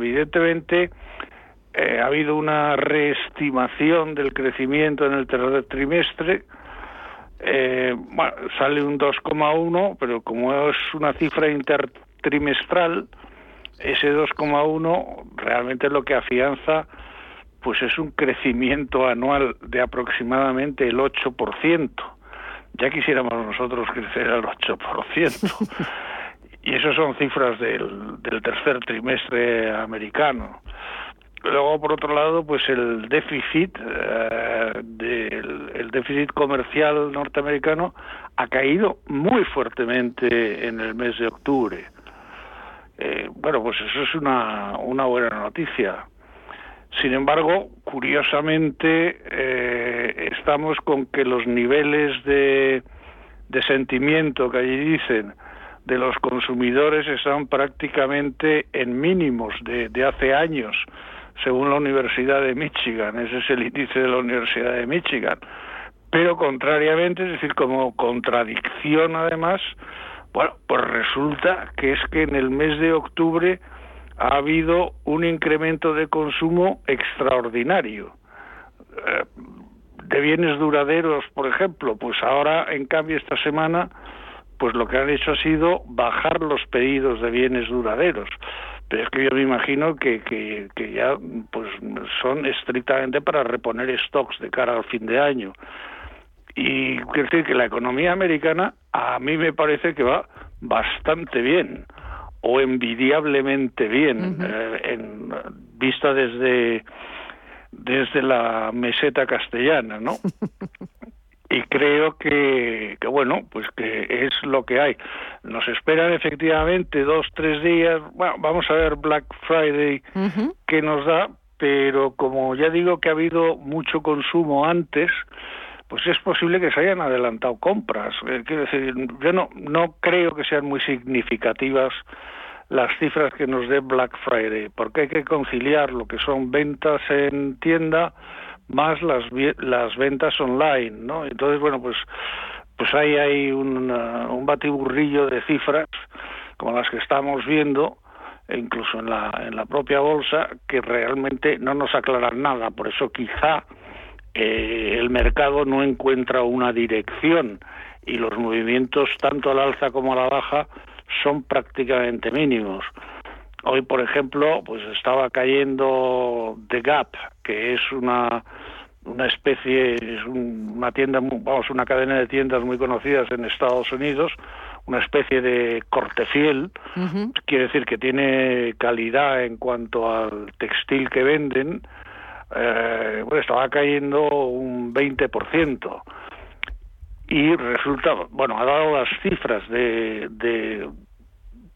evidentemente eh, ha habido una reestimación del crecimiento en el tercer trimestre. Eh, bueno, sale un 2,1, pero como es una cifra intertrimestral, ese 2,1 realmente lo que afianza pues es un crecimiento anual de aproximadamente el 8%. Ya quisiéramos nosotros crecer al 8%. y eso son cifras del, del tercer trimestre americano. Luego, por otro lado, pues el déficit, eh, el déficit comercial norteamericano ha caído muy fuertemente en el mes de octubre. Eh, bueno, pues eso es una, una buena noticia. Sin embargo, curiosamente, eh, estamos con que los niveles de, de sentimiento que allí dicen de los consumidores están prácticamente en mínimos de, de hace años según la Universidad de Michigan. Ese es el índice de la Universidad de Michigan. Pero contrariamente, es decir, como contradicción además, bueno, pues resulta que es que en el mes de octubre ha habido un incremento de consumo extraordinario. Eh, de bienes duraderos, por ejemplo, pues ahora, en cambio, esta semana, pues lo que han hecho ha sido bajar los pedidos de bienes duraderos pero es que yo me imagino que, que, que, ya pues son estrictamente para reponer stocks de cara al fin de año. Y quiero decir que la economía americana a mí me parece que va bastante bien o envidiablemente bien eh, en vista desde desde la meseta castellana, ¿no? y creo que, que, bueno pues que es lo que hay. Nos esperan efectivamente dos tres días. Bueno vamos a ver Black Friday que nos da pero como ya digo que ha habido mucho consumo antes pues es posible que se hayan adelantado compras. Eh, quiero decir yo no no creo que sean muy significativas las cifras que nos dé Black Friday porque hay que conciliar lo que son ventas en tienda más las, las ventas online, ¿no? Entonces, bueno, pues pues ahí hay un, un batiburrillo de cifras como las que estamos viendo e incluso en la, en la propia bolsa que realmente no nos aclaran nada. Por eso quizá eh, el mercado no encuentra una dirección y los movimientos tanto al alza como a la baja son prácticamente mínimos. Hoy, por ejemplo, pues estaba cayendo The Gap, que es una una especie, es una tienda, vamos, una cadena de tiendas muy conocidas en Estados Unidos, una especie de corte fiel, quiere decir que tiene calidad en cuanto al textil que venden, eh, bueno, estaba cayendo un 20%. Y resulta, bueno, ha dado las cifras de, de,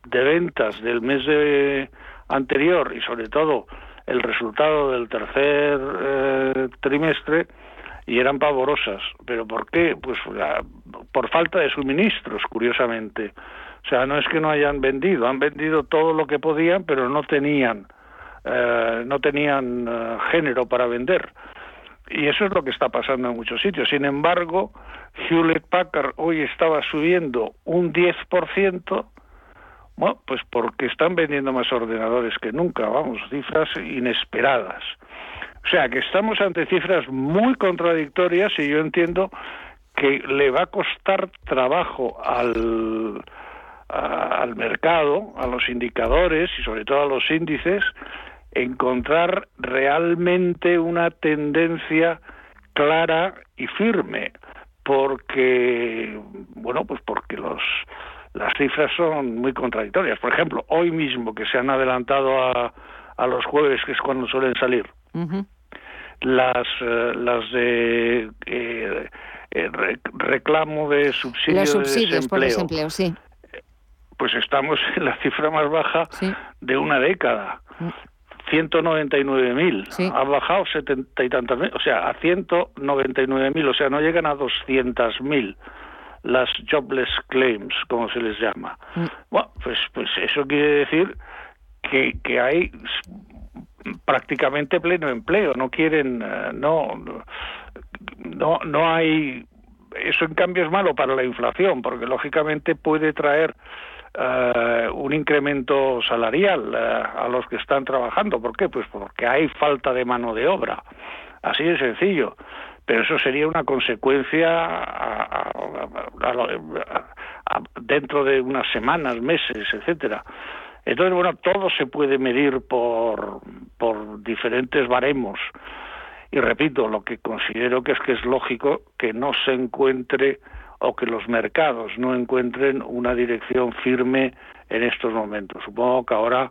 de ventas del mes de anterior y sobre todo el resultado del tercer eh, trimestre y eran pavorosas. ¿Pero por qué? Pues por falta de suministros, curiosamente. O sea, no es que no hayan vendido, han vendido todo lo que podían, pero no tenían, eh, no tenían eh, género para vender. Y eso es lo que está pasando en muchos sitios. Sin embargo, Hewlett Packard hoy estaba subiendo un 10%, bueno, pues porque están vendiendo más ordenadores que nunca, vamos, cifras inesperadas. O sea, que estamos ante cifras muy contradictorias y yo entiendo que le va a costar trabajo al, al mercado, a los indicadores y sobre todo a los índices, encontrar realmente una tendencia clara y firme, porque, bueno, pues porque los las cifras son muy contradictorias. Por ejemplo, hoy mismo que se han adelantado a, a los jueves, que es cuando suelen salir, las, eh, las de eh, eh, reclamo de subsidio los subsidios de desempleo, por desempleo, sí. Pues estamos en la cifra más baja de una década. 199.000, Sí. ha bajado setenta y tantas mil, o sea, a 199.000, o sea, no llegan a 200.000 las jobless claims, como se les llama. Mm. Bueno, pues, pues eso quiere decir que, que hay prácticamente pleno empleo, no quieren, eh, no, no, no hay, eso en cambio es malo para la inflación, porque lógicamente puede traer eh, un incremento salarial eh, a los que están trabajando. ¿Por qué? Pues porque hay falta de mano de obra. Así de sencillo. Pero eso sería una consecuencia dentro de unas semanas, meses, etcétera. Entonces, bueno, todo se puede medir por, por diferentes baremos. Y repito, lo que considero que es que es lógico que no se encuentre o que los mercados no encuentren una dirección firme en estos momentos. Supongo que ahora,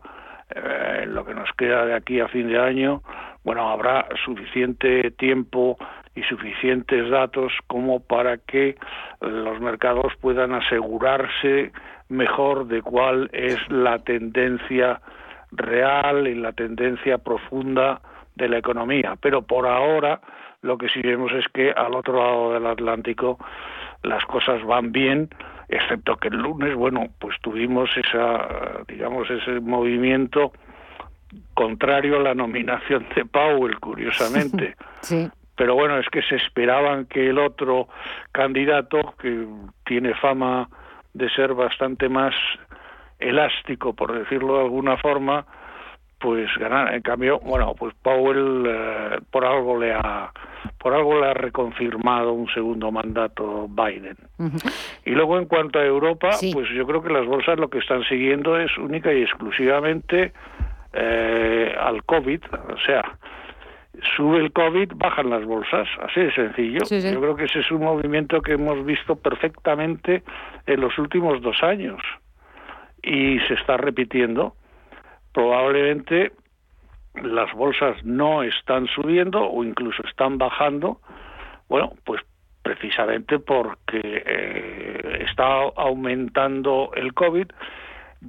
eh, lo que nos queda de aquí a fin de año, bueno, habrá suficiente tiempo y suficientes datos como para que los mercados puedan asegurarse mejor de cuál es la tendencia real y la tendencia profunda de la economía. Pero por ahora lo que sí vemos es que al otro lado del Atlántico las cosas van bien, excepto que el lunes, bueno, pues tuvimos esa, digamos, ese movimiento contrario a la nominación de Powell, curiosamente. Sí. Pero bueno, es que se esperaban que el otro candidato, que tiene fama de ser bastante más elástico, por decirlo de alguna forma, pues ganar. En cambio, bueno, pues Powell eh, por algo le ha por algo le ha reconfirmado un segundo mandato Biden. Y luego en cuanto a Europa, pues yo creo que las bolsas lo que están siguiendo es única y exclusivamente eh, al COVID, o sea, sube el COVID, bajan las bolsas, así de sencillo. Yo creo que ese es un movimiento que hemos visto perfectamente en los últimos dos años y se está repitiendo probablemente las bolsas no están subiendo o incluso están bajando, bueno, pues precisamente porque eh, está aumentando el COVID.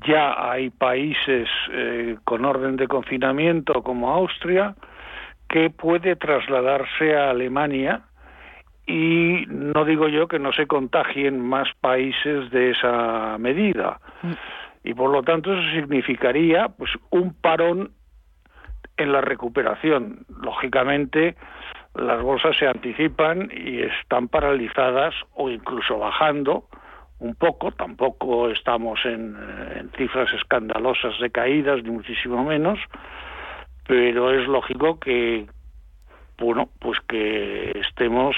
Ya hay países eh, con orden de confinamiento como Austria que puede trasladarse a Alemania y no digo yo que no se contagien más países de esa medida. Mm y por lo tanto eso significaría pues un parón en la recuperación. Lógicamente las bolsas se anticipan y están paralizadas o incluso bajando un poco, tampoco estamos en, en cifras escandalosas de caídas ni muchísimo menos, pero es lógico que bueno, pues que estemos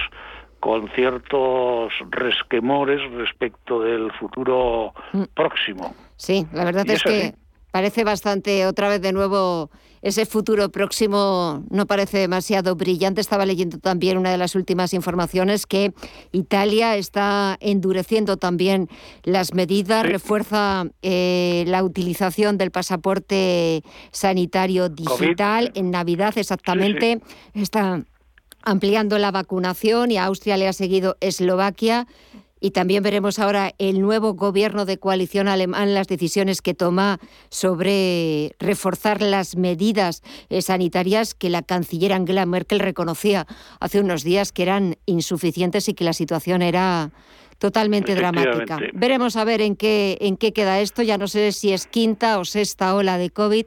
con ciertos resquemores respecto del futuro mm. próximo. Sí, la verdad es que parece bastante, otra vez de nuevo, ese futuro próximo no parece demasiado brillante. Estaba leyendo también una de las últimas informaciones que Italia está endureciendo también las medidas, refuerza eh, la utilización del pasaporte sanitario digital en Navidad exactamente. está ampliando la vacunación y a Austria le ha seguido Eslovaquia. Y también veremos ahora el nuevo gobierno de coalición alemán, las decisiones que toma sobre reforzar las medidas eh, sanitarias que la canciller Angela Merkel reconocía hace unos días que eran insuficientes y que la situación era totalmente dramática. Veremos a ver en qué, en qué queda esto. Ya no sé si es quinta o sexta ola de COVID,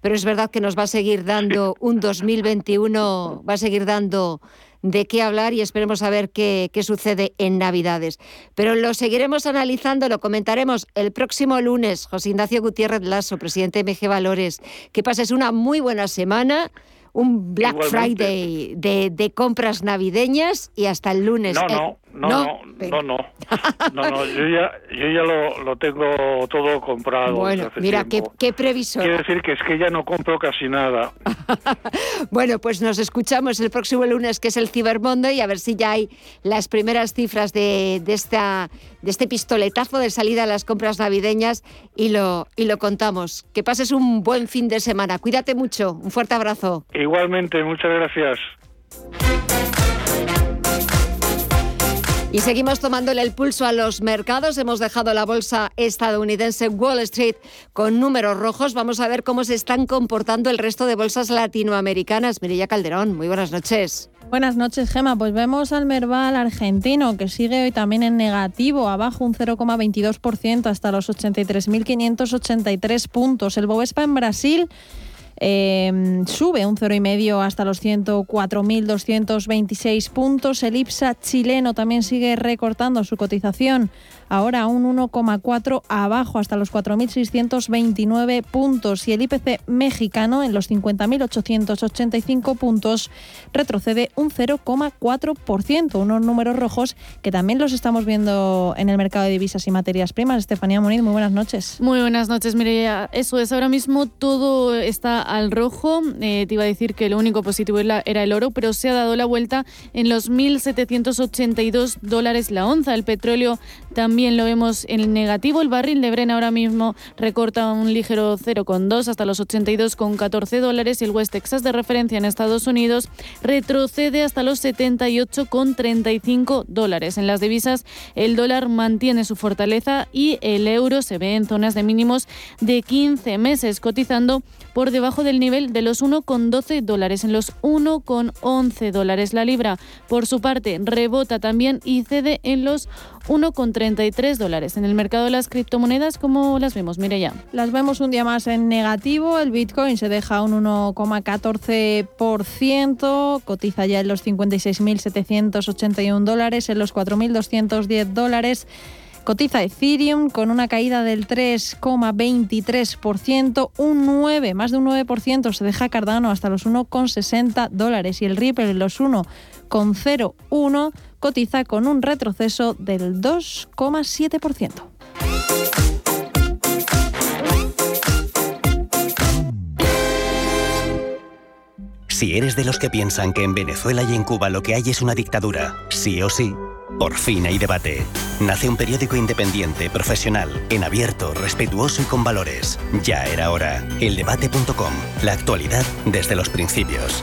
pero es verdad que nos va a seguir dando un 2021, va a seguir dando de qué hablar y esperemos a ver qué, qué, sucede en Navidades. Pero lo seguiremos analizando, lo comentaremos el próximo lunes. José Ignacio Gutiérrez Lasso, presidente de MG Valores. Que pases una muy buena semana un Black Friday de, de, compras navideñas y hasta el lunes. No, no, no, no, no, no, no, no, yo ya, yo ya lo, lo tengo todo comprado. Bueno, mira, qué, qué previsor. Quiere decir que es que ya no compro casi nada. bueno, pues nos escuchamos el próximo lunes, que es el Cyber Monday, y a ver si ya hay las primeras cifras de, de, esta, de este pistoletazo de salida a las compras navideñas y lo, y lo contamos. Que pases un buen fin de semana. Cuídate mucho. Un fuerte abrazo. Igualmente, muchas gracias. Y seguimos tomándole el pulso a los mercados. Hemos dejado la bolsa estadounidense Wall Street con números rojos. Vamos a ver cómo se están comportando el resto de bolsas latinoamericanas. Mirilla Calderón, muy buenas noches. Buenas noches, Gema. Pues vemos al Merval argentino que sigue hoy también en negativo, abajo un 0,22% hasta los 83.583 puntos. El Bovespa en Brasil Em, sube un 0,5 hasta los 104.226 puntos. El IPSA chileno también sigue recortando su cotización ahora un 1,4 abajo hasta los 4.629 puntos y el IPC mexicano en los 50.885 puntos retrocede un 0,4%, unos números rojos que también los estamos viendo en el mercado de divisas y materias primas. Estefanía Moniz, muy buenas noches. Muy buenas noches, Mireia. Eso es, ahora mismo todo está al rojo. Eh, te iba a decir que lo único positivo era el oro, pero se ha dado la vuelta en los 1.782 dólares la onza. El petróleo también lo vemos en negativo. El barril de Brent ahora mismo recorta un ligero 0,2 hasta los 82,14 dólares y el West Texas de referencia en Estados Unidos retrocede hasta los 78,35 dólares. En las divisas el dólar mantiene su fortaleza y el euro se ve en zonas de mínimos de 15 meses, cotizando por debajo del nivel de los 1,12 dólares, en los 1,11 dólares la libra. Por su parte, rebota también y cede en los 1,33 dólares. En el mercado de las criptomonedas, ¿cómo las vemos? Mire ya. Las vemos un día más en negativo. El Bitcoin se deja un 1,14%, cotiza ya en los 56.781 dólares, en los 4.210 dólares. Cotiza Ethereum con una caída del 3,23%, un 9, más de un 9% se deja Cardano hasta los 1,60 dólares y el Ripple los 1,01 cotiza con un retroceso del 2,7%. Si eres de los que piensan que en Venezuela y en Cuba lo que hay es una dictadura, sí o sí, por fin hay debate. Nace un periódico independiente, profesional, en abierto, respetuoso y con valores. Ya era hora. Eldebate.com. La actualidad desde los principios.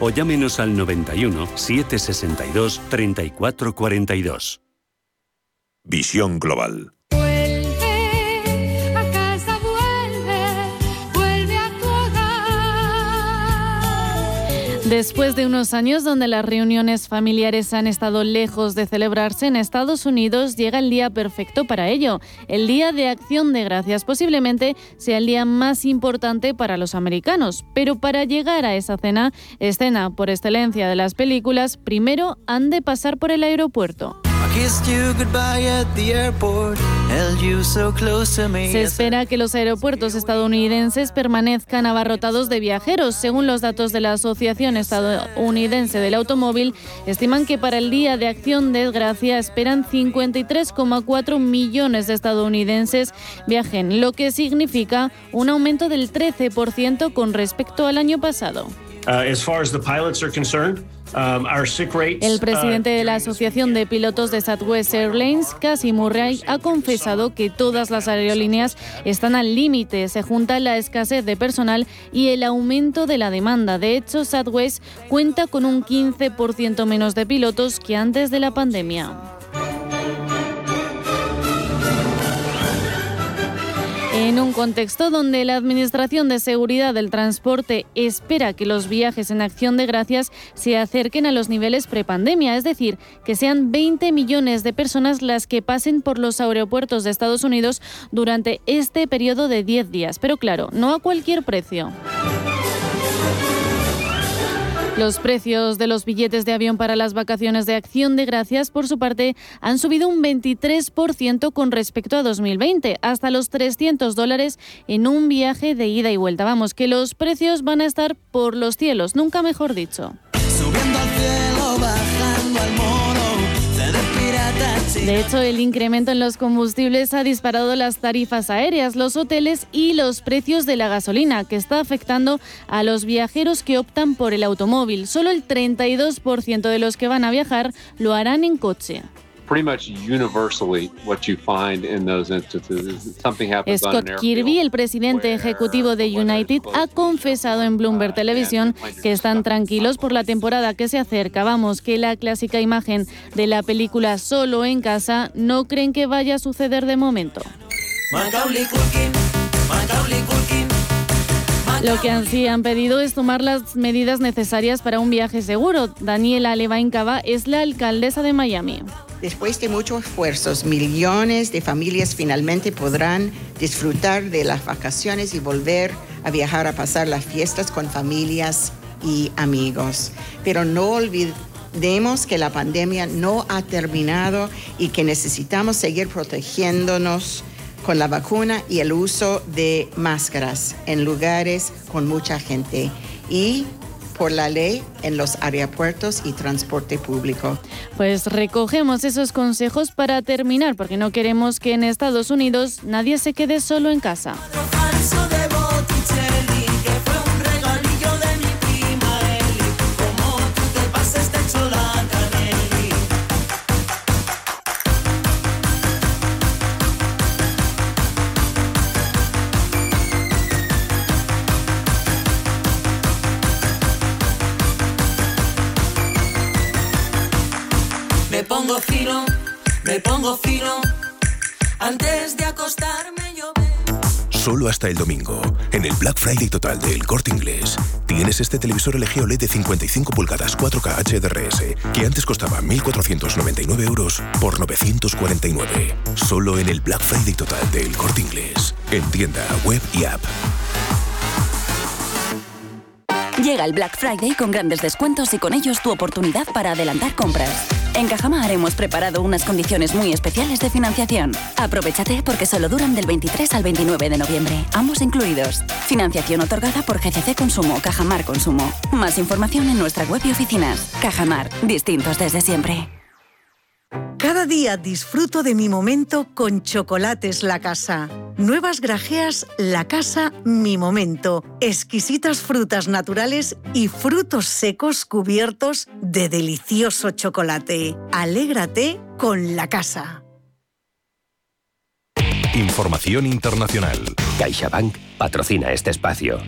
o llámenos al 91 762 3442. Visión Global. Después de unos años donde las reuniones familiares han estado lejos de celebrarse en Estados Unidos, llega el día perfecto para ello. El Día de Acción de Gracias posiblemente sea el día más importante para los americanos. Pero para llegar a esa cena, escena por excelencia de las películas, primero han de pasar por el aeropuerto. Se espera que los aeropuertos estadounidenses permanezcan abarrotados de viajeros. Según los datos de la Asociación Estadounidense del Automóvil, estiman que para el Día de Acción de Gracia esperan 53,4 millones de estadounidenses viajen, lo que significa un aumento del 13% con respecto al año pasado. Uh, Um, el uh, presidente de la Asociación de Pilotos de Southwest Airlines, Cassie Murray, ha confesado que todas las aerolíneas están al límite. Se junta la escasez de personal y el aumento de la demanda. De hecho, Southwest cuenta con un 15% menos de pilotos que antes de la pandemia. En un contexto donde la Administración de Seguridad del Transporte espera que los viajes en acción de gracias se acerquen a los niveles prepandemia, es decir, que sean 20 millones de personas las que pasen por los aeropuertos de Estados Unidos durante este periodo de 10 días. Pero claro, no a cualquier precio. Los precios de los billetes de avión para las vacaciones de Acción de Gracias, por su parte, han subido un 23% con respecto a 2020, hasta los 300 dólares en un viaje de ida y vuelta. Vamos, que los precios van a estar por los cielos, nunca mejor dicho. De hecho, el incremento en los combustibles ha disparado las tarifas aéreas, los hoteles y los precios de la gasolina, que está afectando a los viajeros que optan por el automóvil. Solo el 32% de los que van a viajar lo harán en coche. Scott Kirby, el presidente ejecutivo de United, ha confesado en Bloomberg Televisión que están tranquilos por la temporada que se acerca. Vamos, que la clásica imagen de la película Solo en casa no creen que vaya a suceder de momento. Lo que han pedido es tomar las medidas necesarias para un viaje seguro. Daniela Levaincava es la alcaldesa de Miami. Después de muchos esfuerzos, millones de familias finalmente podrán disfrutar de las vacaciones y volver a viajar a pasar las fiestas con familias y amigos. Pero no olvidemos que la pandemia no ha terminado y que necesitamos seguir protegiéndonos con la vacuna y el uso de máscaras en lugares con mucha gente y por la ley en los aeropuertos y transporte público. Pues recogemos esos consejos para terminar, porque no queremos que en Estados Unidos nadie se quede solo en casa. Pongo fino. Antes de acostarme yo Solo hasta el domingo, en el Black Friday total del Corte Inglés, tienes este televisor LG OLED de 55 pulgadas 4K HDRS, que antes costaba 1.499 euros por 949. Solo en el Black Friday total del Corte Inglés, en tienda, web y app. Llega el Black Friday con grandes descuentos y con ellos tu oportunidad para adelantar compras. En Cajamar hemos preparado unas condiciones muy especiales de financiación. Aprovechate porque solo duran del 23 al 29 de noviembre, ambos incluidos. Financiación otorgada por GCC Consumo, Cajamar Consumo. Más información en nuestra web y oficinas. Cajamar, distintos desde siempre. Cada día disfruto de mi momento con Chocolates La Casa. Nuevas grajeas La Casa Mi Momento. Exquisitas frutas naturales y frutos secos cubiertos de delicioso chocolate. Alégrate con La Casa. Información internacional. CaixaBank patrocina este espacio.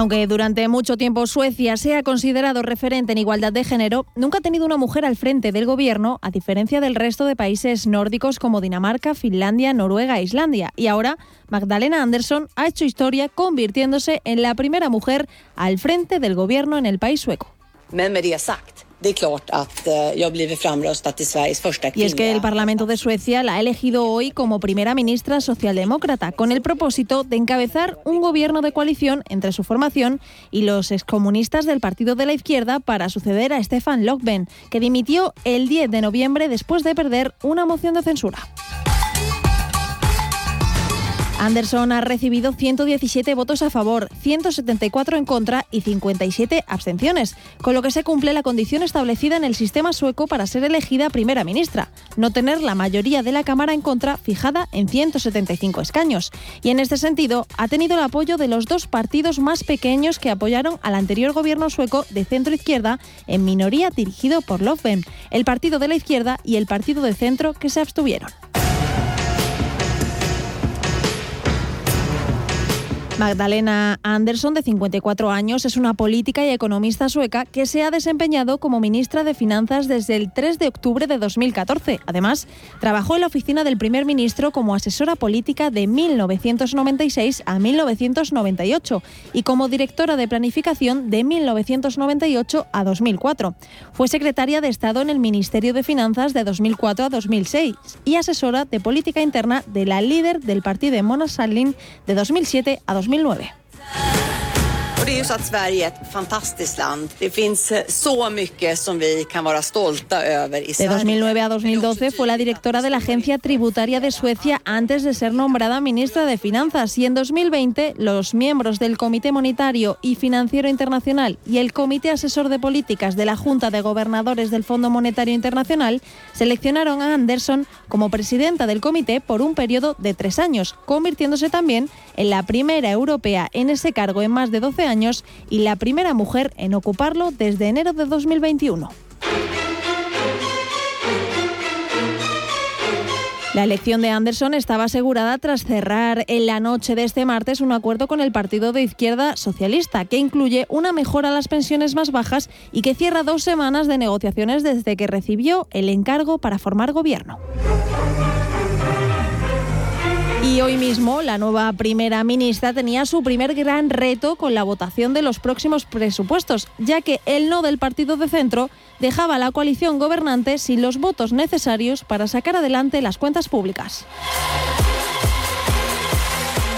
Aunque durante mucho tiempo Suecia sea considerado referente en igualdad de género, nunca ha tenido una mujer al frente del gobierno, a diferencia del resto de países nórdicos como Dinamarca, Finlandia, Noruega e Islandia. Y ahora, Magdalena Andersson ha hecho historia convirtiéndose en la primera mujer al frente del gobierno en el país sueco. Y es que el Parlamento de Suecia la ha elegido hoy como primera ministra socialdemócrata, con el propósito de encabezar un gobierno de coalición entre su formación y los excomunistas del Partido de la Izquierda para suceder a Stefan Löfven, que dimitió el 10 de noviembre después de perder una moción de censura. Anderson ha recibido 117 votos a favor, 174 en contra y 57 abstenciones, con lo que se cumple la condición establecida en el sistema sueco para ser elegida primera ministra, no tener la mayoría de la Cámara en contra fijada en 175 escaños. Y en este sentido, ha tenido el apoyo de los dos partidos más pequeños que apoyaron al anterior gobierno sueco de centro izquierda en minoría dirigido por Löfven, el Partido de la Izquierda y el Partido de Centro que se abstuvieron. Magdalena Andersson, de 54 años, es una política y economista sueca que se ha desempeñado como ministra de Finanzas desde el 3 de octubre de 2014. Además, trabajó en la oficina del primer ministro como asesora política de 1996 a 1998 y como directora de planificación de 1998 a 2004. Fue secretaria de Estado en el Ministerio de Finanzas de 2004 a 2006 y asesora de política interna de la líder del partido de Mona Sahlin de 2007 a 2009. Det är ju så att Sverige är ett fantastiskt land. Det finns eh, så mycket som vi kan vara stolta över i De 2009 a 2012 fue la directora de la Agencia Tributaria de Suecia antes de ser nombrada ministra de Finanzas. Y en 2020 los miembros del Comité Monetario y Financiero Internacional y el Comité Asesor de Políticas de la Junta de Gobernadores del Fondo Monetario Internacional seleccionaron a Anderson como presidenta del comité por un periodo de tres años, convirtiéndose también en la primera europea en ese cargo en más de 12 años y la primera mujer en ocuparlo desde enero de 2021. La elección de Anderson estaba asegurada tras cerrar en la noche de este martes un acuerdo con el partido de izquierda socialista, que incluye una mejora a las pensiones más bajas y que cierra dos semanas de negociaciones desde que recibió el encargo para formar gobierno. Y hoy mismo la nueva primera ministra tenía su primer gran reto con la votación de los próximos presupuestos, ya que el no del partido de centro dejaba a la coalición gobernante sin los votos necesarios para sacar adelante las cuentas públicas.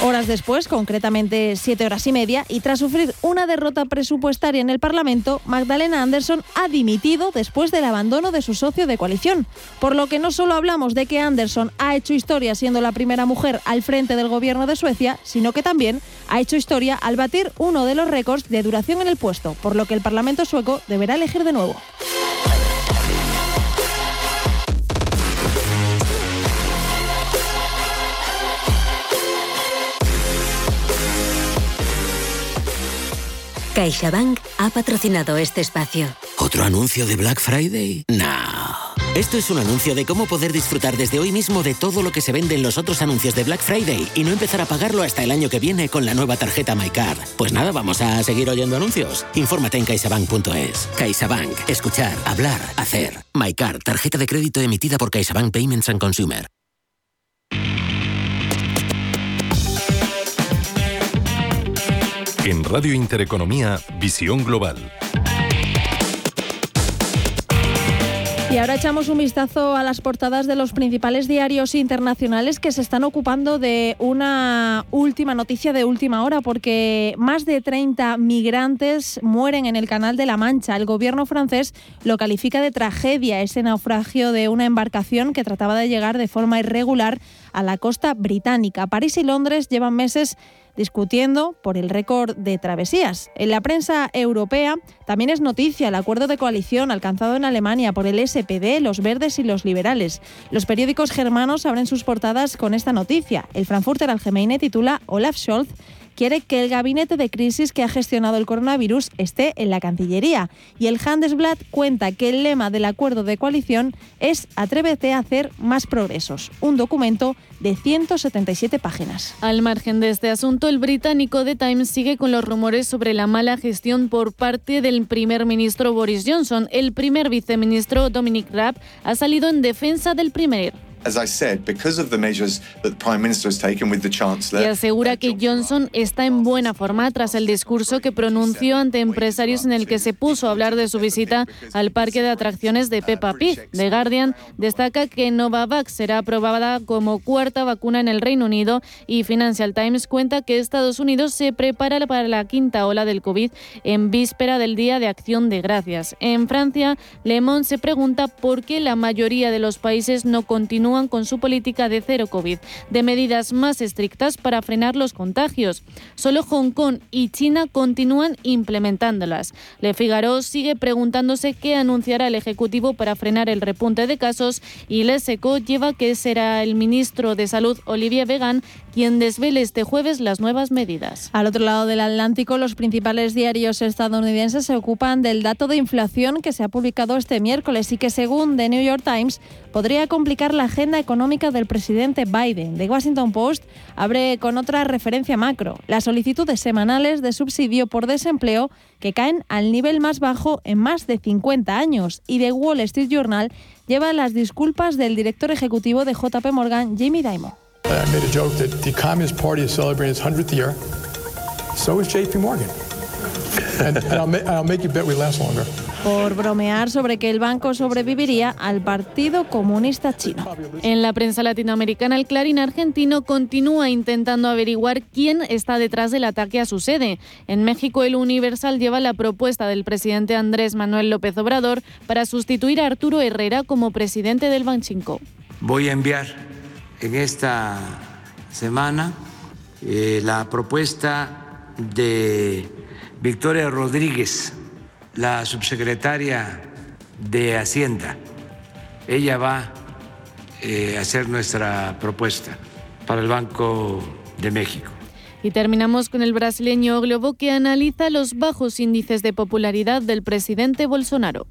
Horas después, concretamente siete horas y media, y tras sufrir una derrota presupuestaria en el Parlamento, Magdalena Anderson ha dimitido después del abandono de su socio de coalición. Por lo que no solo hablamos de que Anderson ha hecho historia siendo la primera mujer al frente del gobierno de Suecia, sino que también ha hecho historia al batir uno de los récords de duración en el puesto, por lo que el Parlamento sueco deberá elegir de nuevo. CaixaBank ha patrocinado este espacio. ¿Otro anuncio de Black Friday? No. Esto es un anuncio de cómo poder disfrutar desde hoy mismo de todo lo que se vende en los otros anuncios de Black Friday y no empezar a pagarlo hasta el año que viene con la nueva tarjeta MyCard. Pues nada, vamos a seguir oyendo anuncios. Infórmate en caixabank.es. CaixaBank. Escuchar, hablar, hacer. MyCard, tarjeta de crédito emitida por CaixaBank Payments and Consumer. En Radio Intereconomía, Visión Global. Y ahora echamos un vistazo a las portadas de los principales diarios internacionales que se están ocupando de una última noticia de última hora, porque más de 30 migrantes mueren en el Canal de la Mancha. El gobierno francés lo califica de tragedia ese naufragio de una embarcación que trataba de llegar de forma irregular a la costa británica. París y Londres llevan meses discutiendo por el récord de travesías. En la prensa europea también es noticia el acuerdo de coalición alcanzado en Alemania por el SPD, los verdes y los liberales. Los periódicos germanos abren sus portadas con esta noticia. El Frankfurter Allgemeine titula Olaf Scholz quiere que el gabinete de crisis que ha gestionado el coronavirus esté en la Cancillería. Y el Handelsblatt cuenta que el lema del acuerdo de coalición es Atrévete a hacer más progresos, un documento de 177 páginas. Al margen de este asunto, el británico The Times sigue con los rumores sobre la mala gestión por parte del primer ministro Boris Johnson. El primer viceministro Dominic Raab ha salido en defensa del primer y asegura que Johnson está en buena forma tras el discurso que pronunció ante empresarios en el que se puso a hablar de su visita al parque de atracciones de Peppa Pig. The Guardian destaca que Novavax será aprobada como cuarta vacuna en el Reino Unido y Financial Times cuenta que Estados Unidos se prepara para la quinta ola del COVID en víspera del Día de Acción de Gracias. En Francia, Le Monde se pregunta por qué la mayoría de los países no continúan con su política de cero COVID, de medidas más estrictas para frenar los contagios. Solo Hong Kong y China continúan implementándolas. Le Figaro sigue preguntándose qué anunciará el Ejecutivo para frenar el repunte de casos y Le Seco lleva que será el ministro de Salud Olivier Vegan quien desvele este jueves las nuevas medidas. Al otro lado del Atlántico, los principales diarios estadounidenses se ocupan del dato de inflación que se ha publicado este miércoles y que, según The New York Times, podría complicar la agenda económica del presidente Biden. The Washington Post abre con otra referencia macro, las solicitudes semanales de subsidio por desempleo que caen al nivel más bajo en más de 50 años. Y The Wall Street Journal lleva las disculpas del director ejecutivo de JP Morgan, Jamie Dimon. I made a joke that the Communist Party is celebrating its 100th year. So is JP Morgan. Por bromear sobre que el banco sobreviviría al Partido Comunista Chino. En la prensa latinoamericana, el Clarín argentino continúa intentando averiguar quién está detrás del ataque a su sede. En México, el Universal lleva la propuesta del presidente Andrés Manuel López Obrador para sustituir a Arturo Herrera como presidente del Banchico. Voy a enviar en esta semana eh, la propuesta de Victoria Rodríguez, la subsecretaria de Hacienda. Ella va eh, a hacer nuestra propuesta para el Banco de México. Y terminamos con el brasileño Globo que analiza los bajos índices de popularidad del presidente Bolsonaro.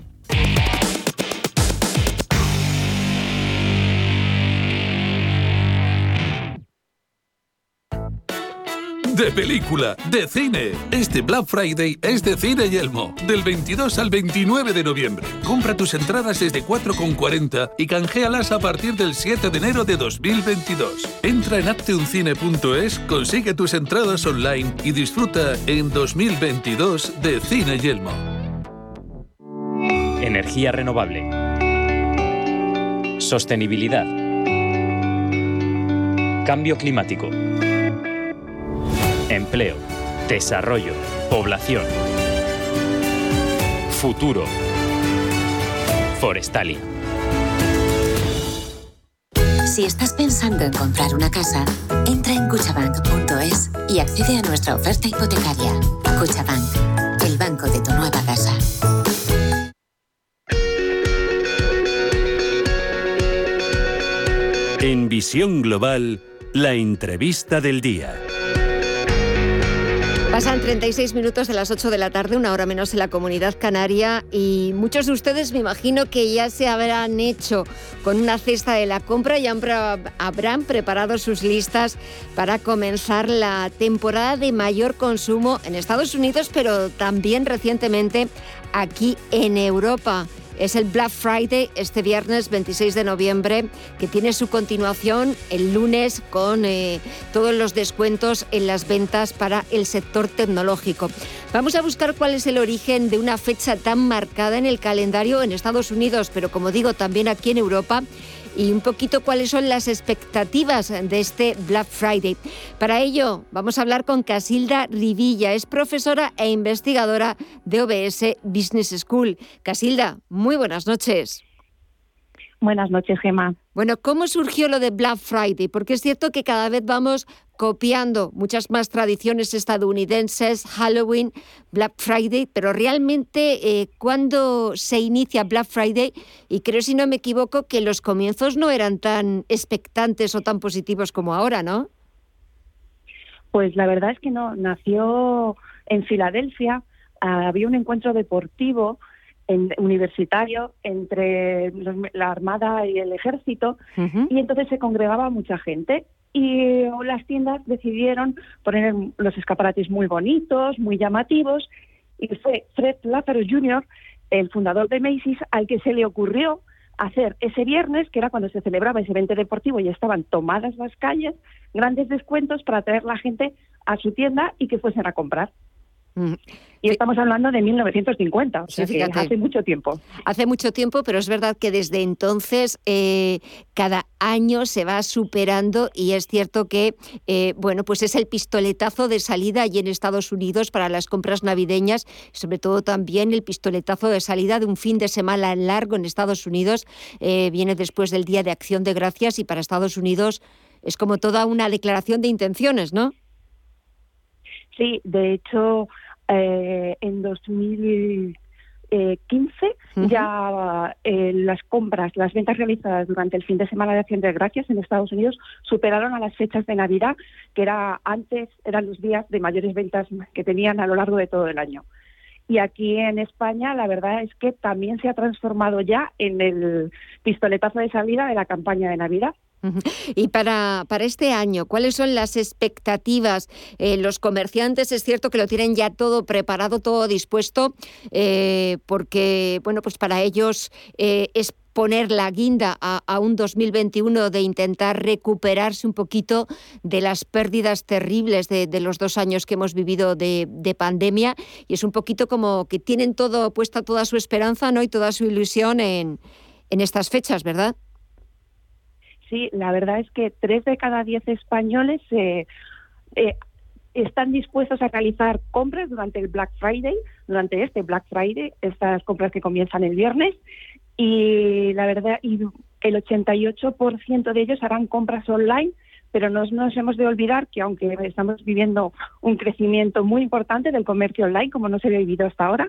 De película, de cine. Este Black Friday es de Cine Yelmo, del 22 al 29 de noviembre. Compra tus entradas desde 4,40 y canjealas a partir del 7 de enero de 2022. Entra en acteuncine.es, consigue tus entradas online y disfruta en 2022 de Cine Yelmo. Energía renovable. Sostenibilidad. Cambio climático. Empleo, desarrollo, población. Futuro. Forestalia. Si estás pensando en comprar una casa, entra en cuchabank.es y accede a nuestra oferta hipotecaria. Cuchabank, el banco de tu nueva casa. En Visión Global, la entrevista del día. Pasan 36 minutos de las 8 de la tarde, una hora menos en la comunidad canaria y muchos de ustedes me imagino que ya se habrán hecho con una cesta de la compra y habrán preparado sus listas para comenzar la temporada de mayor consumo en Estados Unidos, pero también recientemente aquí en Europa es el Black Friday este viernes 26 de noviembre, que tiene su continuación el lunes con eh, todos los descuentos en las ventas para el sector tecnológico. Vamos a buscar cuál es el origen de una fecha tan marcada en el calendario en Estados Unidos, pero como digo, también aquí en Europa y un poquito cuáles son las expectativas de este Black Friday. Para ello, vamos a hablar con Casilda Rivilla, es profesora e investigadora de OBS Business School. Casilda, muy buenas noches. Buenas noches, Gemma. Bueno, ¿cómo surgió lo de Black Friday? Porque es cierto que cada vez vamos copiando muchas más tradiciones estadounidenses, Halloween, Black Friday, pero realmente eh, cuando se inicia Black Friday, y creo si no me equivoco que los comienzos no eran tan expectantes o tan positivos como ahora, ¿no? Pues la verdad es que no, nació en Filadelfia, había un encuentro deportivo universitario entre la Armada y el Ejército y entonces se congregaba mucha gente y las tiendas decidieron poner los escaparates muy bonitos, muy llamativos y fue Fred Lázaro Jr., el fundador de Macy's, al que se le ocurrió hacer ese viernes, que era cuando se celebraba ese evento deportivo y estaban tomadas las calles, grandes descuentos para traer la gente a su tienda y que fuesen a comprar. Mm. Y estamos hablando de 1950, o sea hace mucho tiempo. Hace mucho tiempo, pero es verdad que desde entonces eh, cada año se va superando y es cierto que eh, bueno, pues es el pistoletazo de salida allí en Estados Unidos para las compras navideñas, sobre todo también el pistoletazo de salida de un fin de semana largo en Estados Unidos, eh, viene después del Día de Acción de Gracias y para Estados Unidos es como toda una declaración de intenciones, ¿no? Sí, de hecho, eh, en 2015 ya eh, las compras, las ventas realizadas durante el fin de semana de Acción de Gracias en Estados Unidos superaron a las fechas de Navidad, que era antes eran los días de mayores ventas que tenían a lo largo de todo el año. Y aquí en España la verdad es que también se ha transformado ya en el pistoletazo de salida de la campaña de Navidad. Y para, para este año, ¿cuáles son las expectativas? Eh, los comerciantes es cierto que lo tienen ya todo preparado, todo dispuesto, eh, porque bueno, pues para ellos eh, es poner la guinda a, un 2021 de intentar recuperarse un poquito de las pérdidas terribles de, los dos años que hemos vivido de, pandemia y es un poquito como que tienen todo puesta toda su esperanza ¿no? y toda su ilusión en, en estas fechas, ¿verdad? Sí, la verdad es que tres de cada diez españoles eh, eh, están dispuestos a realizar compras durante el Black Friday, durante este Black Friday, estas compras que comienzan el viernes, y la verdad, y el 88% de ellos harán compras online, pero no nos hemos de olvidar que aunque estamos viviendo un crecimiento muy importante del comercio online, como no se había vivido hasta ahora,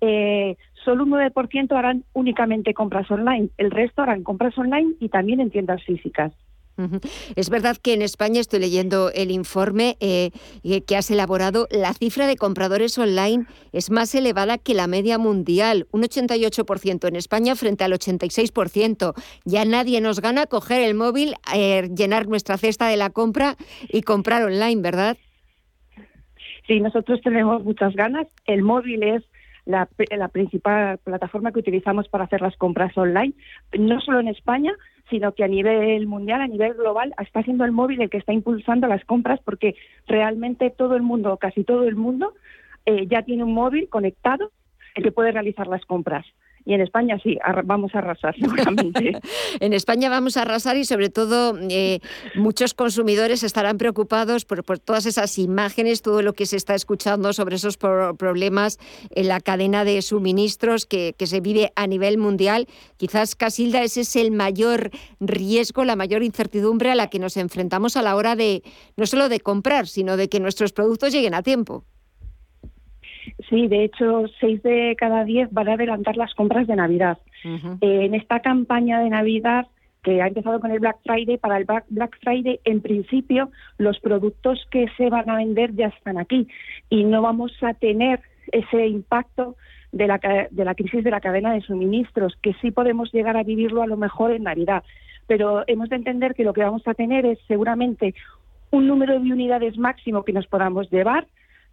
eh, solo un 9% harán únicamente compras online, el resto harán compras online y también en tiendas físicas. Es verdad que en España estoy leyendo el informe eh, que has elaborado. La cifra de compradores online es más elevada que la media mundial, un 88% en España frente al 86%. Ya nadie nos gana coger el móvil, eh, llenar nuestra cesta de la compra y comprar online, ¿verdad? Sí, nosotros tenemos muchas ganas. El móvil es la, la principal plataforma que utilizamos para hacer las compras online, no solo en España, sino que a nivel mundial, a nivel global, está siendo el móvil el que está impulsando las compras porque realmente todo el mundo, casi todo el mundo, eh, ya tiene un móvil conectado el que puede realizar las compras. Y en España sí, vamos a arrasar seguramente. en España vamos a arrasar y sobre todo eh, muchos consumidores estarán preocupados por, todas esas imágenes, todo lo que se está escuchando sobre esos problemas en la cadena de suministros que, se vive a nivel mundial. Quizás, Casilda, ese es el mayor riesgo, la mayor incertidumbre a la que nos enfrentamos a la hora de no solo de comprar, sino de que nuestros productos lleguen a tiempo. Sí, de hecho, seis de cada diez van a adelantar las compras de Navidad. Eh, en esta campaña de Navidad que ha empezado con el Black Friday, para el Black Friday, en principio, los productos que se van a vender ya están aquí y no vamos a tener ese impacto de la, de la crisis de la cadena de suministros, que sí podemos llegar a vivirlo a lo mejor en Navidad. Pero hemos de entender que lo que vamos a tener es seguramente un número de unidades máximo que nos podamos llevar,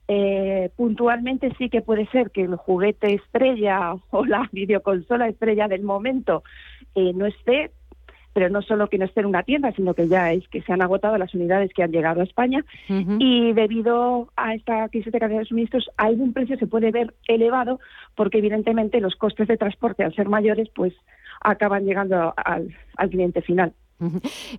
eh, puntualmente sí que puede ser que el juguete estrella o la videoconsola estrella del momento eh, no esté, pero no solo que no esté en una tienda, sino que ya es que se han agotado las unidades que han llegado a España y debido a esta crisis de cadena de suministros algún precio se puede ver elevado porque evidentemente los costes de transporte al ser mayores pues acaban llegando al cliente final.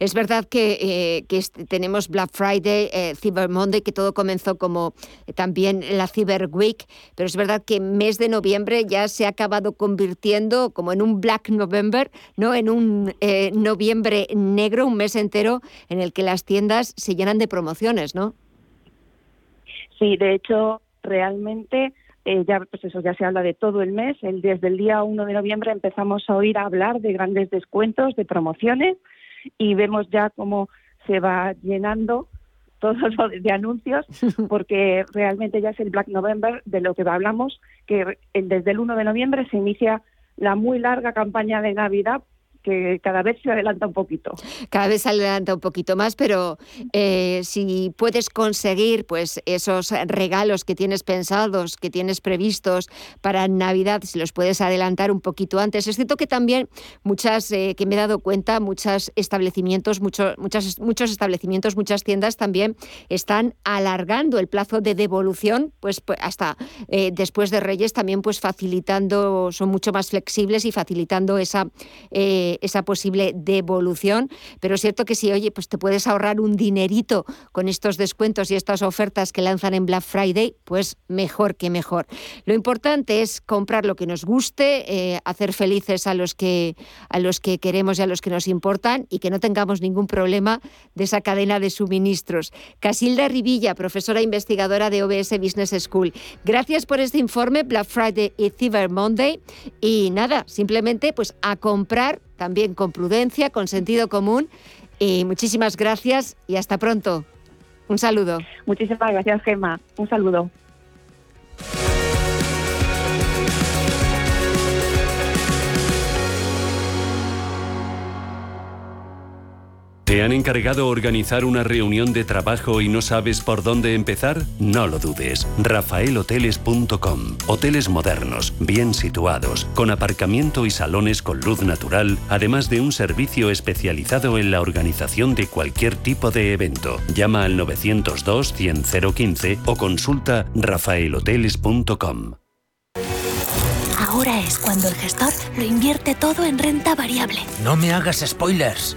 Es verdad que, eh, tenemos Black Friday, eh, Cyber Monday, que todo comenzó como eh, también la Cyber Week, pero es verdad que mes de noviembre ya se ha acabado convirtiendo como en un Black November, ¿no? en un noviembre negro, un mes entero en el que las tiendas se llenan de promociones, ¿no? Sí, de hecho, realmente ya, pues eso, ya se habla de todo el mes. El, desde el día 1 de noviembre empezamos a oír hablar de grandes descuentos, de promociones y vemos ya cómo se va llenando todo de anuncios, porque realmente ya es el Black November de lo que hablamos, que desde el 1 de noviembre se inicia la muy larga campaña de Navidad que cada vez se adelanta un poquito. Cada vez se adelanta un poquito más, pero eh, si puedes conseguir pues esos regalos que tienes pensados, que tienes previstos para Navidad, si los puedes adelantar un poquito antes. Es cierto que también muchas, eh, que me he dado cuenta, muchos establecimientos, muchos, muchas, muchos establecimientos, muchas tiendas también están alargando el plazo de devolución, pues, pues hasta eh, después de Reyes también pues facilitando, son mucho más flexibles y facilitando esa esa posible devolución. Pero es cierto que si, oye, pues te puedes ahorrar un dinerito con estos descuentos y estas ofertas que lanzan en Black Friday, pues mejor que mejor. Lo importante es comprar lo que nos guste, eh, hacer felices a los, que, a los que queremos y a los que nos importan y que no tengamos ningún problema de esa cadena de suministros. Casilda Rivilla, profesora investigadora de OBS Business School. Gracias por este informe, Black Friday y Cyber Monday. Y nada, simplemente pues a comprar también con prudencia, con sentido común. Y muchísimas gracias y hasta pronto. Un saludo. Muchísimas gracias, Gemma. Un saludo. ¿Te han encargado organizar una reunión de trabajo y no sabes por dónde empezar? No lo dudes. rafaelhoteles.com. Hoteles modernos, bien situados, con aparcamiento y salones con luz natural, además de un servicio especializado en la organización de cualquier tipo de evento. Llama al 902 100 015 o consulta rafaelhoteles.com. Ahora es cuando el gestor lo invierte todo en renta variable. No me hagas spoilers.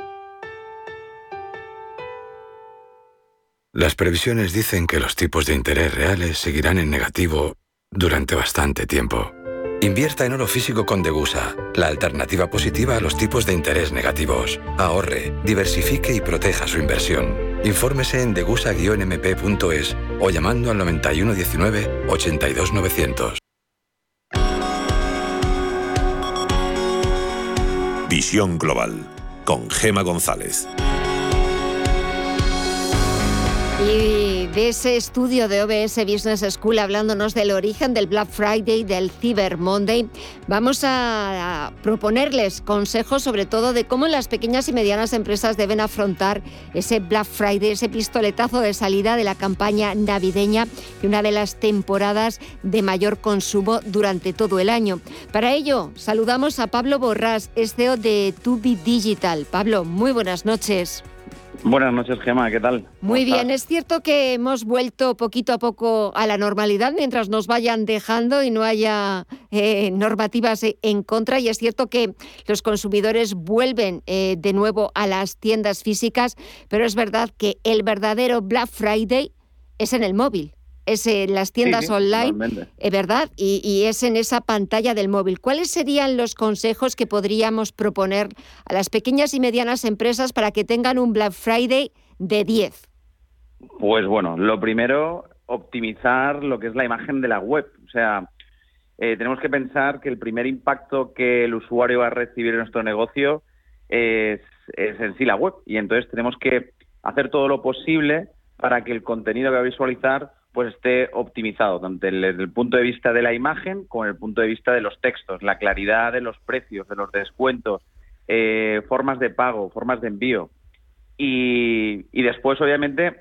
Las previsiones dicen que los tipos de interés reales seguirán en negativo durante bastante tiempo. Invierta en oro físico con Degusa, la alternativa positiva a los tipos de interés negativos. Ahorre, diversifique y proteja su inversión. Infórmese en degusa-mp.es o llamando al 9119 82900. Visión Global con Gema González. Y de ese estudio de OBS Business School hablándonos del origen del Black Friday, del Cyber Monday, vamos a proponerles consejos sobre todo de cómo las pequeñas y medianas empresas deben afrontar ese Black Friday, ese pistoletazo de salida de la campaña navideña y una de las temporadas de mayor consumo durante todo el año. Para ello, saludamos a Pablo Borrás, CEO de Tubi Digital. Pablo, muy buenas noches. Buenas noches, Gemma, ¿qué tal? Muy bien, es cierto que hemos vuelto poquito a poco a la normalidad mientras nos vayan dejando y no haya eh, normativas en contra y es cierto que los consumidores vuelven eh, de nuevo a las tiendas físicas, pero es verdad que el verdadero Black Friday es en el móvil es en las tiendas online, es eh, ¿verdad? Y, es en esa pantalla del móvil. ¿Cuáles serían los consejos que podríamos proponer a las pequeñas y medianas empresas para que tengan un Black Friday de 10? Pues bueno, lo primero, optimizar lo que es la imagen de la web. O sea, eh, tenemos que pensar que el primer impacto que el usuario va a recibir en nuestro negocio es, es en sí la web. Y entonces tenemos que hacer todo lo posible para que el contenido que va a visualizar pues esté optimizado, tanto desde el punto de vista de la imagen como desde el punto de vista de los textos, la claridad de los precios, de los descuentos, eh, formas de pago, formas de envío. Y, después, obviamente,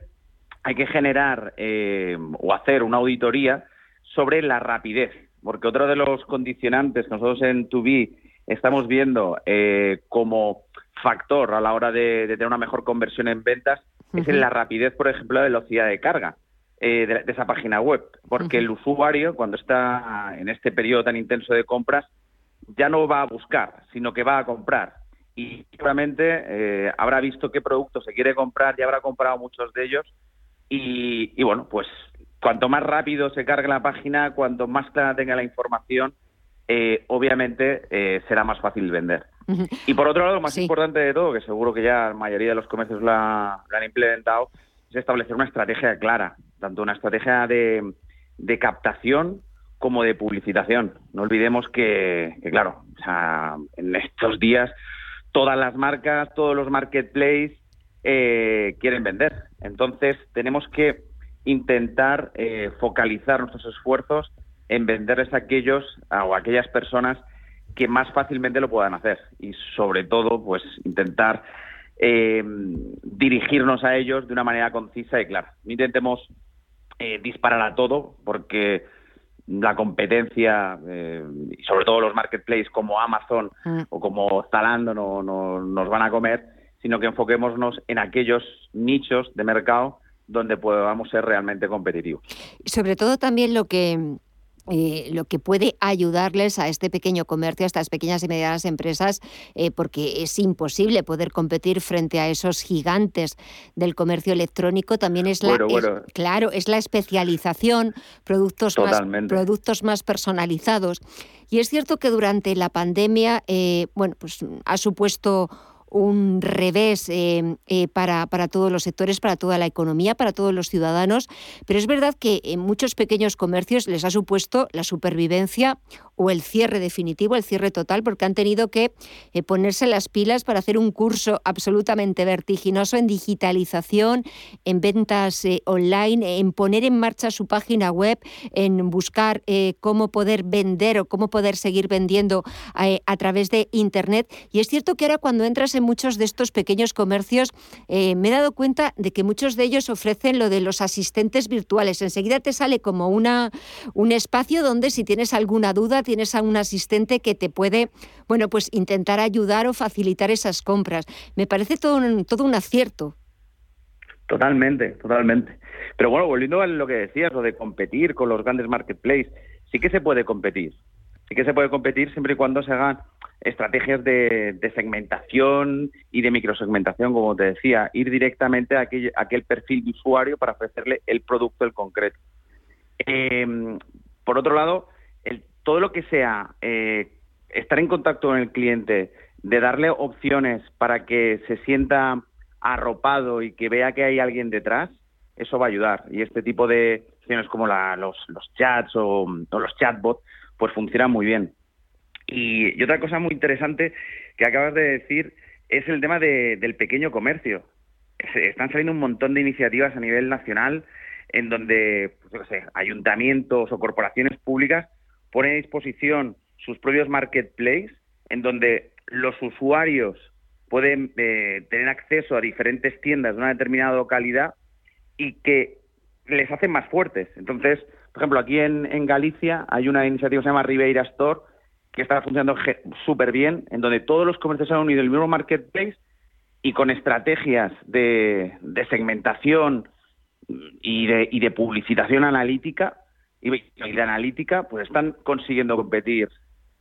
hay que generar eh, o hacer una auditoría sobre la rapidez, porque otro de los condicionantes que nosotros en 2B estamos viendo eh, como factor a la hora de, tener una mejor conversión en ventas es en la rapidez, por ejemplo, la velocidad de carga. Eh, de, esa página web, porque el usuario, cuando está en este periodo tan intenso de compras, ya no va a buscar, sino que va a comprar. Y seguramente eh, habrá visto qué producto se quiere comprar, ya habrá comprado muchos de ellos. Y, bueno, pues cuanto más rápido se cargue la página, cuanto más clara tenga la información, eh, obviamente será más fácil vender. Y por otro lado, lo más importante de todo, que seguro que ya la mayoría de los comercios lo han implementado, es establecer una estrategia clara tanto una estrategia de, captación como de publicitación. No olvidemos que, claro, en estos días todas las marcas, todos los marketplaces eh, quieren vender. Entonces tenemos que intentar eh, focalizar nuestros esfuerzos en venderles a aquellos o a aquellas personas que más fácilmente lo puedan hacer y sobre todo pues intentar eh, dirigirnos a ellos de una manera concisa y clara. No intentemos eh, disparar a todo, porque la competencia, eh, y sobre todo los marketplaces como Amazon mm. o como Zalando no, no, nos van a comer, sino que enfoquémonos en aquellos nichos de mercado donde podamos ser realmente competitivos. Sobre todo también lo que eh, lo que puede ayudarles a este pequeño comercio, a estas pequeñas y medianas empresas, eh, porque es imposible poder competir frente a esos gigantes del comercio electrónico. También es la, claro, es la especialización, productos más, productos más personalizados. Y es cierto que durante la pandemia, eh, bueno, pues ha supuesto un revés eh, eh, para, para, todos los sectores, para toda la economía, para todos los ciudadanos, pero es verdad que en muchos pequeños comercios les ha supuesto la supervivencia o el cierre definitivo, el cierre total, porque han tenido que eh, ponerse las pilas para hacer un curso absolutamente vertiginoso en digitalización, en ventas online, en poner en marcha su página web, en buscar cómo poder vender o cómo poder seguir vendiendo a través de Internet. Y es cierto que ahora cuando entras en muchos de estos pequeños comercios, eh, me he dado cuenta de que muchos de ellos ofrecen lo de los asistentes virtuales. Enseguida te sale como una, un espacio donde si tienes alguna duda, tienes a un asistente que te puede, bueno, pues intentar ayudar o facilitar esas compras. Me parece todo un, todo un acierto. Totalmente, totalmente. Pero bueno, volviendo a lo que decías, lo de competir con los grandes marketplaces, sí que se puede competir. Sí que se puede competir siempre y cuando se hagan estrategias de, segmentación y de microsegmentación, como te decía, ir directamente a aquel, perfil de usuario para ofrecerle el producto en concreto. Em, por otro lado, todo lo que sea eh, estar en contacto con el cliente, de darle opciones para que se sienta arropado y que vea que hay alguien detrás, eso va a ayudar. Y este tipo de opciones como los, chats o, o los chatbots, pues funcionan muy bien. Y, otra cosa muy interesante que acabas de decir es el tema del pequeño comercio. están saliendo un montón de iniciativas a nivel nacional en donde pues, ayuntamientos o corporaciones públicas ponen a disposición sus propios marketplaces en donde los usuarios pueden eh, tener acceso a diferentes tiendas de una determinada localidad y que les hacen más fuertes. Entonces, por ejemplo, aquí en, Galicia hay una iniciativa que se llama Ribeira Store, que está funcionando súper bien, en donde todos los comercios han unido el mismo marketplace y con estrategias de, segmentación y de, y de, publicitación analítica y de analítica, pues están consiguiendo competir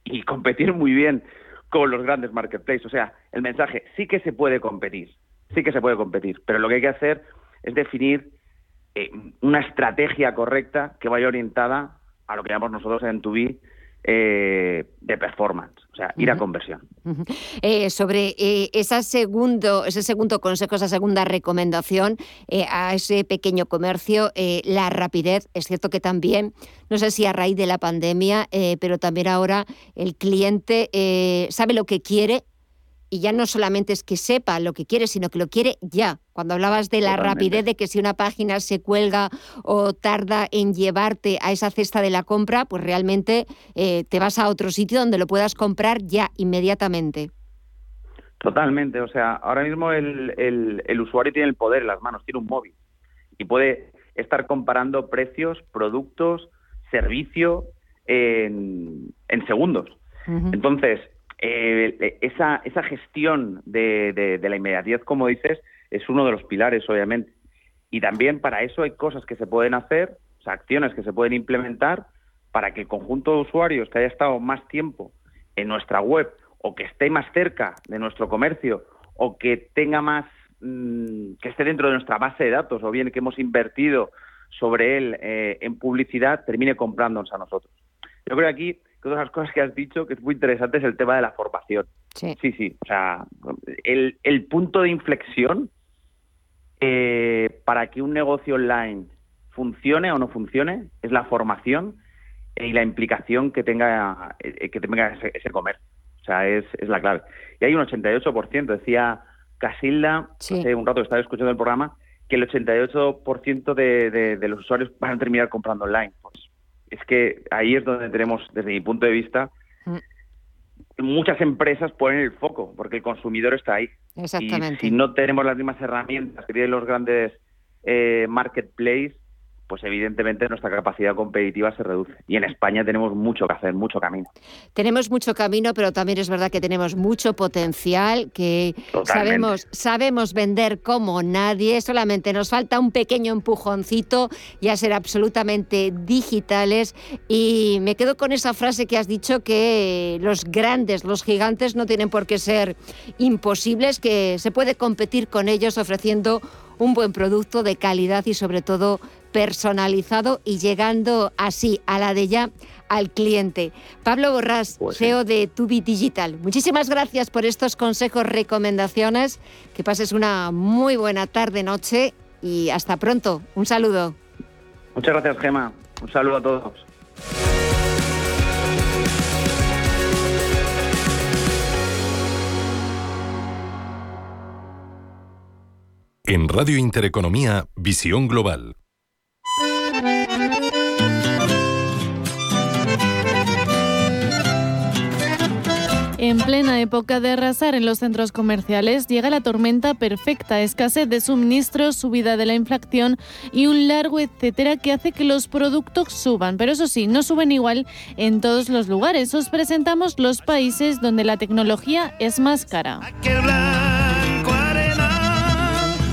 y competir muy bien con los grandes marketplaces. O sea, el mensaje sí que se puede competir, sí que se puede competir, pero lo que hay que hacer es definir eh, una estrategia correcta que vaya orientada a lo que llamamos nosotros en Tubi eh, de performance, o sea, ir a conversión. Eh, sobre eh, esa segundo, ese segundo consejo, esa segunda recomendación a ese pequeño comercio, la rapidez, es cierto que también, no sé si a raíz de la pandemia, pero también ahora el cliente sabe lo que quiere y ya no solamente es que sepa lo que quiere, sino que lo quiere ya. Cuando hablabas de la rapidez de que si una página se cuelga o tarda en llevarte a esa cesta de la compra, pues realmente eh, te vas a otro sitio donde lo puedas comprar ya inmediatamente. Totalmente, o sea, ahora mismo el, el, usuario tiene el poder en las manos, tiene un móvil y puede estar comparando precios, productos, servicio en, en segundos. Entonces, eh, esa, esa gestión de, la inmediatez, como dices, es uno de los pilares, obviamente. Y también para eso hay cosas que se pueden hacer, o acciones que se pueden implementar para que el conjunto de usuarios que haya estado más tiempo en nuestra web o que esté más cerca de nuestro comercio o que tenga más mm, que esté dentro de nuestra base de datos o bien que hemos invertido sobre él eh, en publicidad termine comprándonos a nosotros. Yo creo que aquí que una de las cosas que has dicho que es muy interesante es el tema de la formación. Sí, sí, sí. O sea, el, el punto de inflexión eh, para que un negocio online funcione o no funcione es la formación y la implicación que tenga eh, que tenga ese, comercio. O sea, es, es la clave. Y hay un 88%, decía Casilda, hace un rato que estaba escuchando el programa, que el 88% de, de, de los usuarios van a terminar comprando online. Pues es que ahí es donde tenemos, desde mi punto de vista, mm. muchas empresas ponen el foco, porque el consumidor está ahí. Exactamente. Y si no tenemos las mismas herramientas que tienen los grandes eh, marketplaces, pues evidentemente nuestra capacidad competitiva se reduce. Y en España tenemos mucho que hacer, mucho camino. Tenemos mucho camino, pero también es verdad que tenemos mucho potencial, que sabemos, sabemos vender como nadie, solamente nos falta un pequeño empujoncito y a ser absolutamente digitales. Y me quedo con esa frase que has dicho que los grandes, los gigantes no tienen por qué ser imposibles, que se puede competir con ellos ofreciendo un buen producto de calidad y sobre todo personalizado y llegando así a la de ya al cliente. Pablo Borrás, pues CEO de Tubi Digital. Muchísimas gracias por estos consejos, recomendaciones. Que pases una muy buena tarde, noche y hasta pronto. Un saludo. Muchas gracias, Gema. Un saludo a todos. En Radio Intereconomía, Visión Global. En plena época de arrasar en los centros comerciales, llega la tormenta perfecta, escasez de suministros, subida de la inflación y un largo etcétera que hace que los productos suban. Pero eso sí, no suben igual en todos los lugares. Os presentamos los países donde la tecnología es más cara.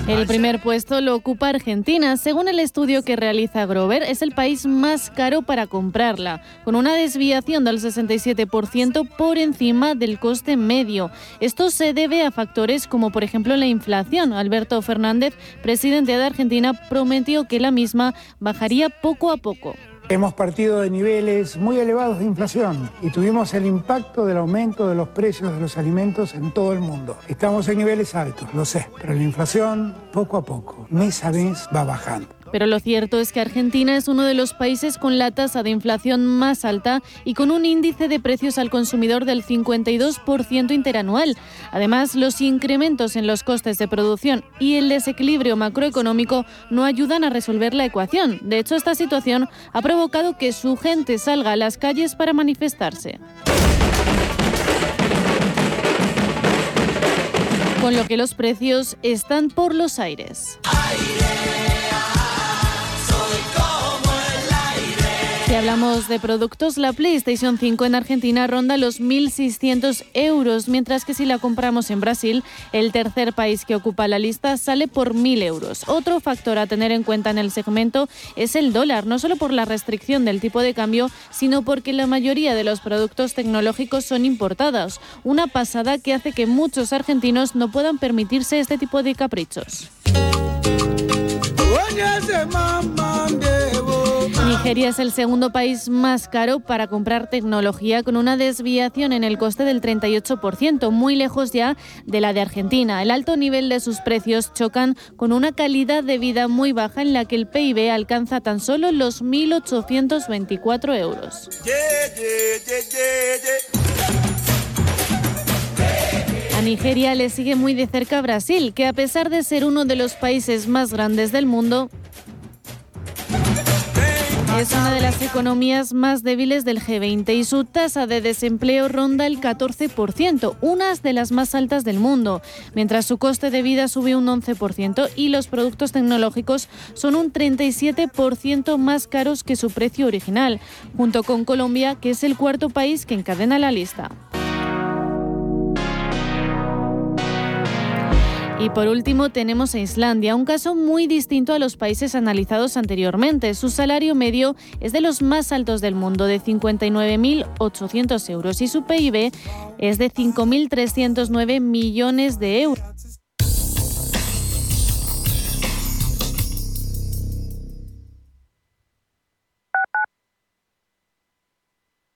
El primer puesto lo ocupa Argentina. Según el estudio que realiza Grover, es el país más caro para comprarla, con una desviación del 67% por encima del coste medio. Esto se debe a factores como, por ejemplo, la inflación. Alberto Fernández, presidente de Argentina, prometió que la misma bajaría poco a poco. Hemos partido de niveles muy elevados de inflación y tuvimos el impacto del aumento de los precios de los alimentos en todo el mundo. Estamos en niveles altos, lo sé, pero la inflación poco a poco, mes a mes, va bajando. Pero lo cierto es que Argentina es uno de los países con la tasa de inflación más alta y con un índice de precios al consumidor del 52% interanual. Además, los incrementos en los costes de producción y el desequilibrio macroeconómico no ayudan a resolver la ecuación. De hecho, esta situación ha provocado que su gente salga a las calles para manifestarse. Con lo que los precios están por los aires. Si hablamos de productos, la PlayStation 5 en Argentina ronda los 1.600 euros, mientras que si la compramos en Brasil, el tercer país que ocupa la lista sale por 1.000 euros. Otro factor a tener en cuenta en el segmento es el dólar, no solo por la restricción del tipo de cambio, sino porque la mayoría de los productos tecnológicos son importados. Una pasada que hace que muchos argentinos no puedan permitirse este tipo de caprichos. Nigeria es el segundo país más caro para comprar tecnología con una desviación en el coste del 38%, muy lejos ya de la de Argentina. El alto nivel de sus precios chocan con una calidad de vida muy baja en la que el PIB alcanza tan solo los 1.824 euros. A Nigeria le sigue muy de cerca Brasil, que a pesar de ser uno de los países más grandes del mundo, es una de las economías más débiles del G20 y su tasa de desempleo ronda el 14%, una de las más altas del mundo, mientras su coste de vida sube un 11% y los productos tecnológicos son un 37% más caros que su precio original, junto con Colombia, que es el cuarto país que encadena la lista. Y por último tenemos a Islandia, un caso muy distinto a los países analizados anteriormente. Su salario medio es de los más altos del mundo, de 59.800 euros, y su PIB es de 5.309 millones de euros.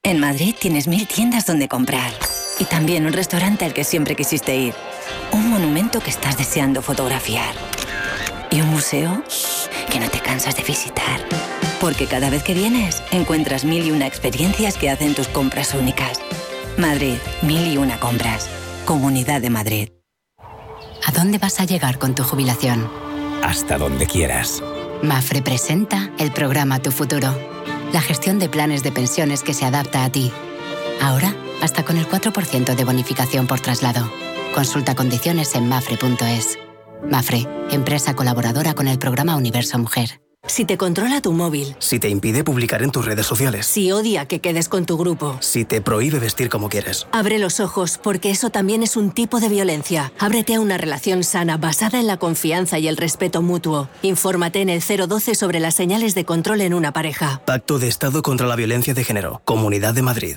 En Madrid tienes mil tiendas donde comprar y también un restaurante al que siempre quisiste ir un monumento que estás deseando fotografiar. Y un museo que no te cansas de visitar. Porque cada vez que vienes, encuentras mil y una experiencias que hacen tus compras únicas. Madrid, mil y una compras. Comunidad de Madrid. ¿A dónde vas a llegar con tu jubilación? Hasta donde quieras. Mafre presenta el programa Tu Futuro. La gestión de planes de pensiones que se adapta a ti. Ahora, hasta con el 4% de bonificación por traslado. Consulta condiciones en mafre.es. Mafre, empresa colaboradora con el programa Universo Mujer. Si te controla tu móvil. Si te impide publicar en tus redes sociales. Si odia que quedes con tu grupo. Si te prohíbe vestir como quieres. Abre los ojos, porque eso también es un tipo de violencia. Ábrete a una relación sana basada en la confianza y el respeto mutuo. Infórmate en el 012 sobre las señales de control en una pareja. Pacto de Estado contra la Violencia de Género. Comunidad de Madrid.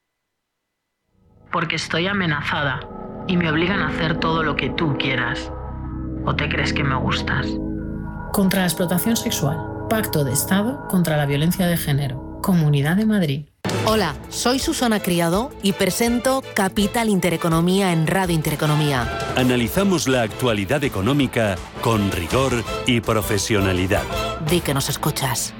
Porque estoy amenazada y me obligan a hacer todo lo que tú quieras. ¿O te crees que me gustas? Contra la explotación sexual. Pacto de Estado contra la violencia de género. Comunidad de Madrid. Hola, soy Susana Criado y presento Capital Intereconomía en Radio Intereconomía. Analizamos la actualidad económica con rigor y profesionalidad. Di que nos escuchas.